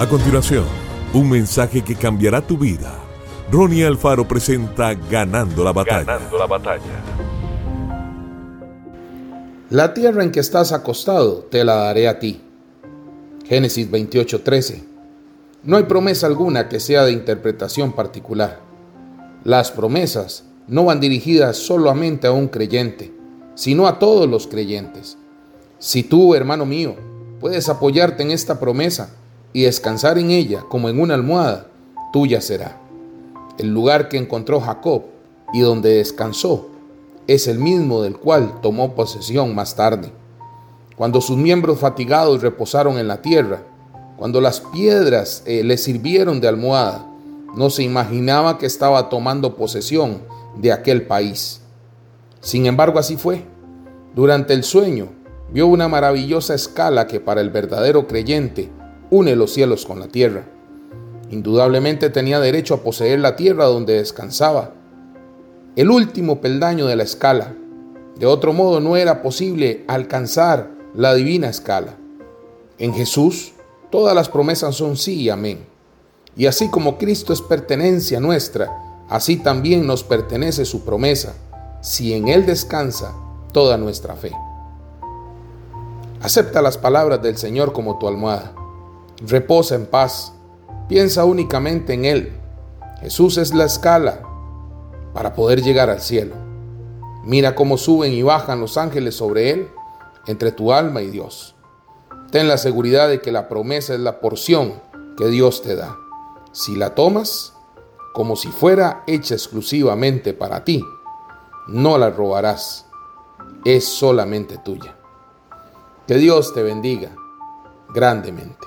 A continuación, un mensaje que cambiará tu vida. Ronnie Alfaro presenta Ganando la batalla. Ganando la batalla. La tierra en que estás acostado te la daré a ti. Génesis 28:13. No hay promesa alguna que sea de interpretación particular. Las promesas no van dirigidas solamente a un creyente, sino a todos los creyentes. Si tú, hermano mío, puedes apoyarte en esta promesa y descansar en ella como en una almohada, tuya será. El lugar que encontró Jacob y donde descansó es el mismo del cual tomó posesión más tarde. Cuando sus miembros fatigados reposaron en la tierra, cuando las piedras eh, le sirvieron de almohada, no se imaginaba que estaba tomando posesión de aquel país. Sin embargo, así fue. Durante el sueño, vio una maravillosa escala que para el verdadero creyente une los cielos con la tierra. Indudablemente tenía derecho a poseer la tierra donde descansaba, el último peldaño de la escala. De otro modo no era posible alcanzar la divina escala. En Jesús todas las promesas son sí y amén. Y así como Cristo es pertenencia nuestra, así también nos pertenece su promesa, si en Él descansa toda nuestra fe. Acepta las palabras del Señor como tu almohada. Reposa en paz. Piensa únicamente en Él. Jesús es la escala para poder llegar al cielo. Mira cómo suben y bajan los ángeles sobre Él, entre tu alma y Dios. Ten la seguridad de que la promesa es la porción que Dios te da. Si la tomas, como si fuera hecha exclusivamente para ti, no la robarás. Es solamente tuya. Que Dios te bendiga grandemente.